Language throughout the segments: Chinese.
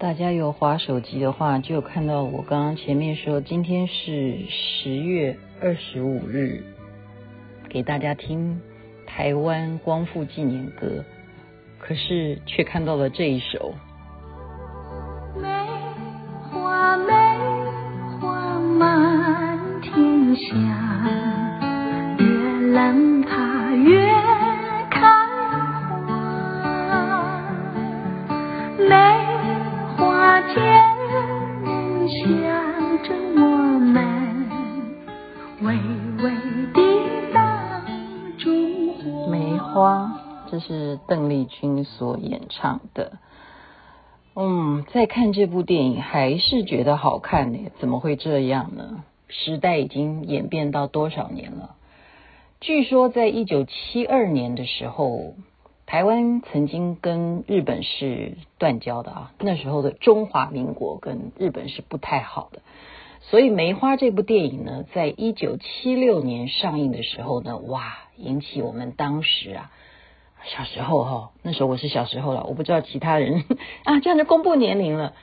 大家有划手机的话，就看到我刚刚前面说，今天是十月二十五日，给大家听台湾光复纪念歌，可是却看到了这一首。梅花梅花满天下，是邓丽君所演唱的。嗯，在看这部电影还是觉得好看呢。怎么会这样呢？时代已经演变到多少年了？据说在一九七二年的时候。台湾曾经跟日本是断交的啊，那时候的中华民国跟日本是不太好的，所以《梅花》这部电影呢，在一九七六年上映的时候呢，哇，引起我们当时啊，小时候哈、哦，那时候我是小时候了，我不知道其他人 啊，这样就公布年龄了，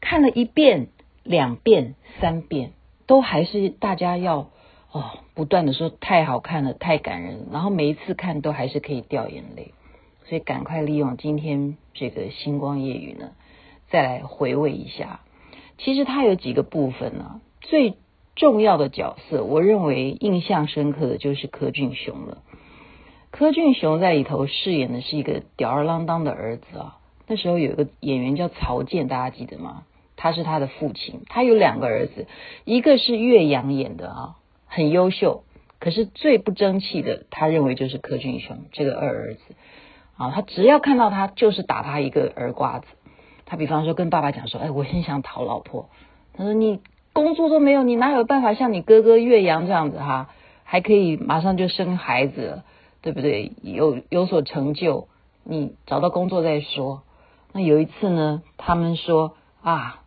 看了一遍、两遍、三遍，都还是大家要哦，不断的说太好看了，太感人，然后每一次看都还是可以掉眼泪。所以赶快利用今天这个星光夜雨呢，再来回味一下。其实它有几个部分呢、啊，最重要的角色，我认为印象深刻的就是柯俊雄了。柯俊雄在里头饰演的是一个吊儿郎当的儿子啊。那时候有一个演员叫曹健，大家记得吗？他是他的父亲，他有两个儿子，一个是岳阳演的啊，很优秀，可是最不争气的，他认为就是柯俊雄这个二儿子。啊，他只要看到他，就是打他一个耳刮子。他比方说跟爸爸讲说：“哎，我很想讨老婆。”他说：“你工作都没有，你哪有办法像你哥哥岳阳这样子哈，还可以马上就生孩子，对不对？有有所成就，你找到工作再说。”那有一次呢，他们说啊，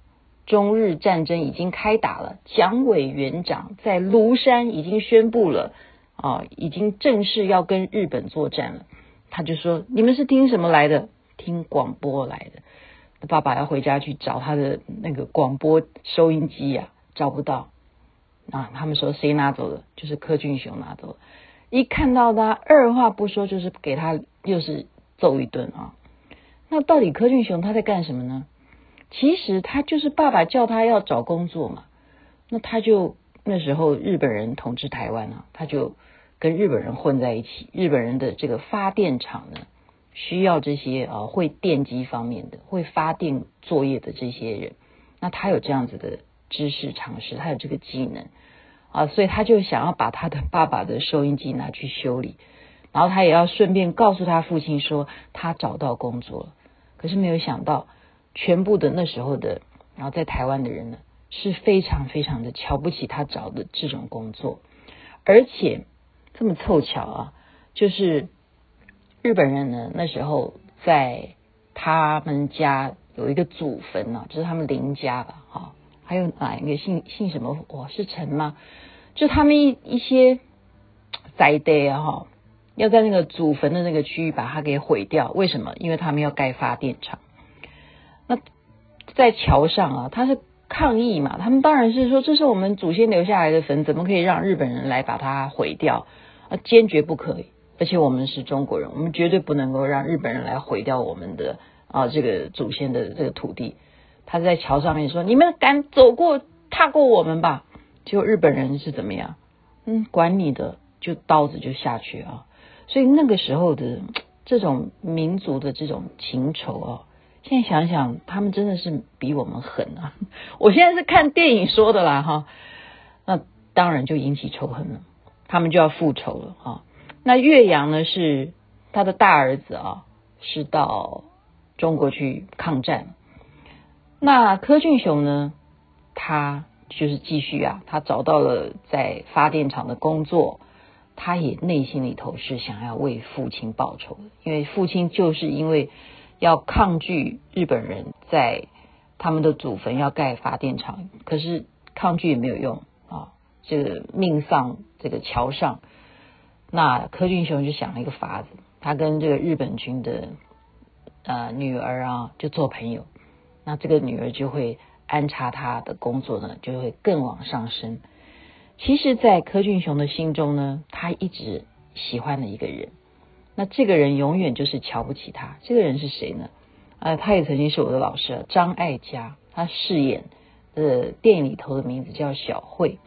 中日战争已经开打了，蒋委员长在庐山已经宣布了啊，已经正式要跟日本作战了。他就说：“你们是听什么来的？听广播来的。”爸爸要回家去找他的那个广播收音机呀、找不到。啊，他们说谁拿走了？就是柯俊雄拿走了。一看到他，二话不说就是给他又是揍一顿啊。那到底柯俊雄他在干什么呢？其实他就是爸爸叫他要找工作嘛。那他就那时候日本人统治台湾啊，他就。跟日本人混在一起，日本人的这个发电厂呢，需要这些啊会电机方面的、会发电作业的这些人。那他有这样子的知识常识，他有这个技能啊，所以他就想要把他的爸爸的收音机拿去修理，然后他也要顺便告诉他父亲说他找到工作了。可是没有想到，全部的那时候的，然后在台湾的人呢，是非常非常的瞧不起他找的这种工作，而且。这么凑巧啊，就是日本人呢，那时候在他们家有一个祖坟呢、啊，就是他们林家吧，哈，还有哪一个姓姓什么？我，是陈吗？就他们一一些灾地啊，哈，要在那个祖坟的那个区域把它给毁掉。为什么？因为他们要盖发电厂。那在桥上啊，他是。抗议嘛，他们当然是说，这是我们祖先留下来的坟，怎么可以让日本人来把它毁掉？啊，坚决不可以！而且我们是中国人，我们绝对不能够让日本人来毁掉我们的啊这个祖先的这个土地。他在桥上面说：“你们敢走过、踏过我们吧？”结果日本人是怎么样？嗯，管你的，就刀子就下去啊！所以那个时候的这种民族的这种情仇啊。现在想想，他们真的是比我们狠啊！我现在是看电影说的啦，哈，那当然就引起仇恨了，他们就要复仇了哈。那岳阳呢，是他的大儿子啊，是到中国去抗战。那柯俊雄呢，他就是继续啊，他找到了在发电厂的工作，他也内心里头是想要为父亲报仇的，因为父亲就是因为。要抗拒日本人在他们的祖坟要盖发电厂，可是抗拒也没有用啊！这个命丧这个桥上，那柯俊雄就想了一个法子，他跟这个日本军的呃女儿啊就做朋友，那这个女儿就会安插她的工作呢，就会更往上升。其实，在柯俊雄的心中呢，他一直喜欢的一个人，那这个人永远就是瞧不起他。这个人是谁呢？呃，他也曾经是我的老师，张艾嘉，他饰演的电影里头的名字叫小慧。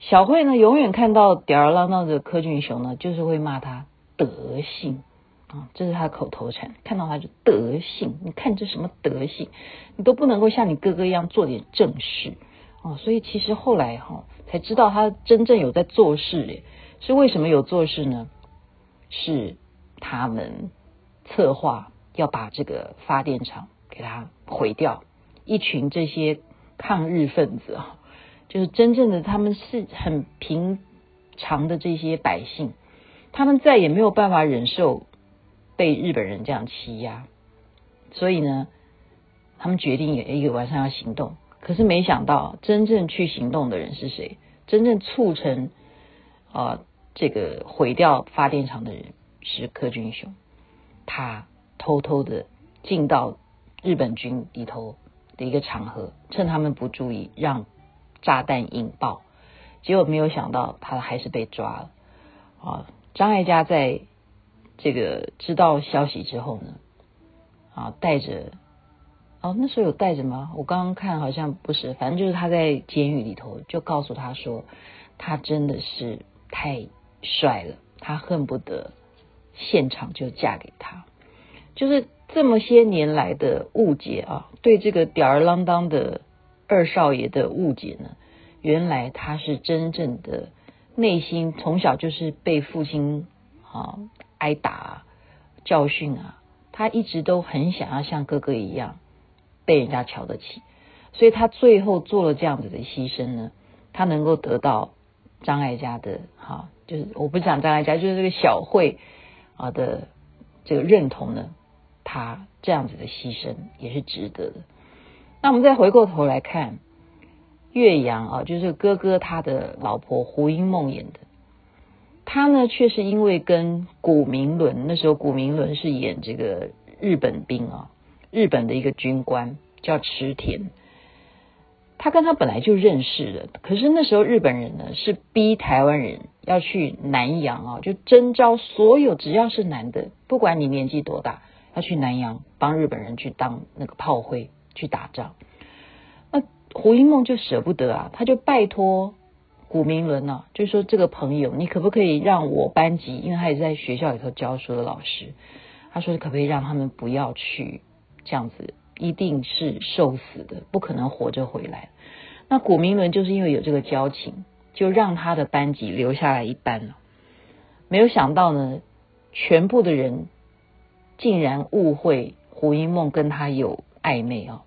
小慧呢，永远看到吊儿郎当的柯俊雄呢，就是会骂他德性啊，这是他的口头禅。看到他就德性，你看这什么德性，你都不能够像你哥哥一样做点正事哦。所以其实后来哈，才知道他真正有在做事诶，是为什么有做事呢？是他们策划要把这个发电厂给他毁掉，一群这些抗日分子啊。就是真正的他们是很平常的这些百姓，他们再也没有办法忍受被日本人这样欺压，所以呢，他们决定有一个晚上要行动。可是没想到，真正去行动的人是谁？真正促成啊、这个毁掉发电厂的人是柯俊雄，他偷偷的进到日本军里头的一个场合，趁他们不注意，让。炸弹引爆，结果没有想到他还是被抓了啊！张艾嘉在这个知道消息之后呢，啊，带着哦，那时候有带着吗？我刚刚看好像不是，反正就是他在监狱里头就告诉他说，他真的是太帅了，他恨不得现场就嫁给他。就是这么些年来的误解啊，对这个吊儿郎当的。二少爷的误解呢？原来他是真正的内心从小就是被父亲啊挨打教训啊，他一直都很想要像哥哥一样被人家瞧得起，所以他最后做了这样子的牺牲呢，他能够得到张艾嘉的哈，就是我不讲张艾嘉，就是这个小慧啊的这个认同呢，他这样子的牺牲也是值得的。那我们再回过头来看岳阳啊，就是哥哥他的老婆胡因梦演的，他呢却是因为跟古明伦，那时候古明伦是演这个日本兵啊，日本的一个军官叫池田，他跟他本来就认识的，可是那时候日本人呢是逼台湾人要去南洋啊，就征召所有只要是男的，不管你年纪多大，要去南洋帮日本人去当那个炮灰。去打仗，那胡因梦就舍不得啊，他就拜托古明伦啊，就说这个朋友，你可不可以让我班级，因为他也是在学校里头教书的老师，他说可不可以让他们不要去这样子，一定是受死的，不可能活着回来。那古明伦就是因为有这个交情，就让他的班级留下来一班了。没有想到呢，全部的人竟然误会胡因梦跟他有。暧昧啊，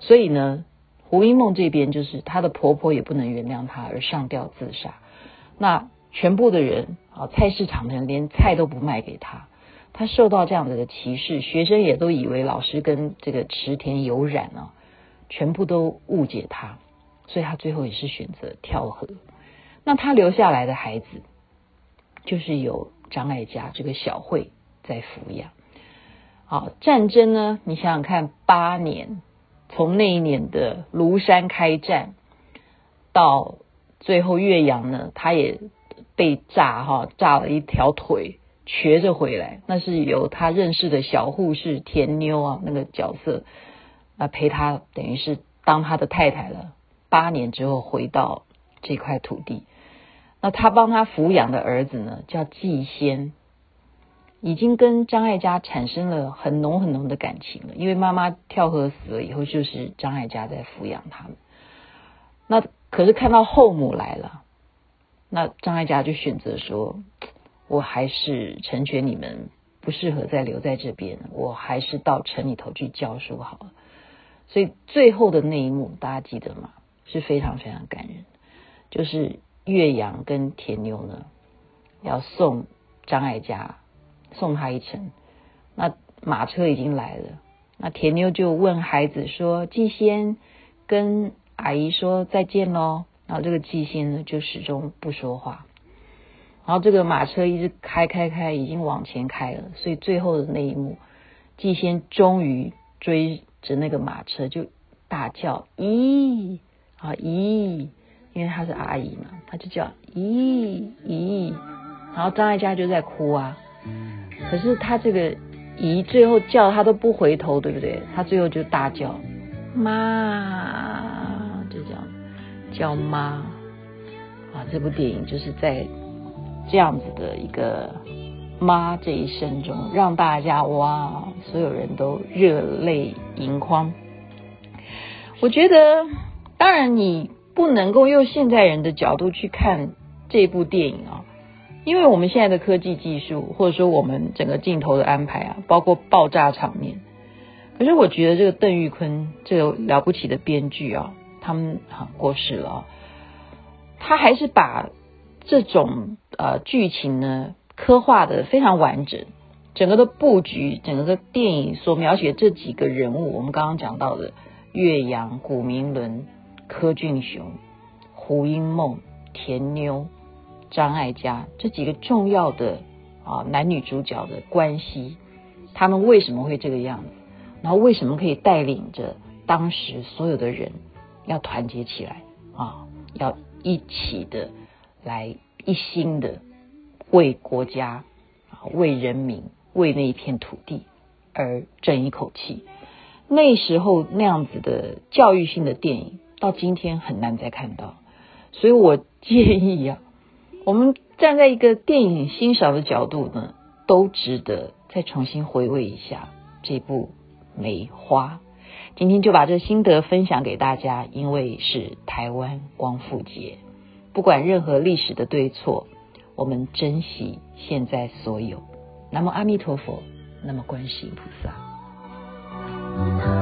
所以呢，胡因梦这边就是她的婆婆也不能原谅她，而上吊自杀。那全部的人啊，菜市场的人连菜都不卖给她，她受到这样子的歧视，学生也都以为老师跟这个池田有染啊，全部都误解她，所以她最后也是选择跳河。那她留下来的孩子，就是由张艾嘉这个小慧在抚养。好，战争呢？你想想看，八年，从那一年的庐山开战，到最后岳阳呢，他也被炸哈，炸了一条腿，瘸着回来。那是由他认识的小护士田妞啊，那个角色啊陪他，等于是当他的太太了。八年之后回到这块土地，那他帮他抚养的儿子呢，叫季仙。已经跟张艾嘉产生了很浓很浓的感情了，因为妈妈跳河死了以后，就是张艾嘉在抚养他们。那可是看到后母来了，那张艾嘉就选择说：“我还是成全你们，不适合再留在这边，我还是到城里头去教书好了。”所以最后的那一幕，大家记得吗？是非常非常感人，就是岳阳跟田妞呢要送张艾嘉。送他一程，那马车已经来了。那田妞就问孩子说：“季仙跟阿姨说再见喽。”然后这个季仙呢就始终不说话。然后这个马车一直开开开，已经往前开了。所以最后的那一幕，季仙终于追着那个马车就大叫咦啊咦，因为她是阿姨嘛，她就叫咦咦，然后张艾嘉就在哭啊，可是他这个姨最后叫他都不回头，对不对？他最后就大叫妈，就这样叫妈啊！这部电影就是在这样子的一个。妈这一生中，让大家哇，所有人都热泪盈眶。我觉得，当然你不能够用现在人的角度去看这部电影啊，因为我们现在的科技技术，或者说我们整个镜头的安排啊，包括爆炸场面。可是我觉得这个邓玉坤这个了不起的编剧啊，他们啊过世了，他还是把这种呃剧情呢。刻画的非常完整，整个的布局，整个的电影所描写这几个人物，我们刚刚讲到的岳阳、古明伦、柯俊雄、胡因梦、田妞、张艾嘉这几个重要的啊男女主角的关系，他们为什么会这个样子？然后为什么可以带领着当时所有的人要团结起来啊，要一起的来一心的。为国家啊，为人民，为那一片土地而争一口气。那时候那样子的教育性的电影，到今天很难再看到。所以我建议啊，我们站在一个电影欣赏的角度呢，都值得再重新回味一下这部《梅花》。今天就把这心得分享给大家，因为是台湾光复节，不管任何历史的对错。我们珍惜现在所有。南无阿弥陀佛，南无观世音菩萨。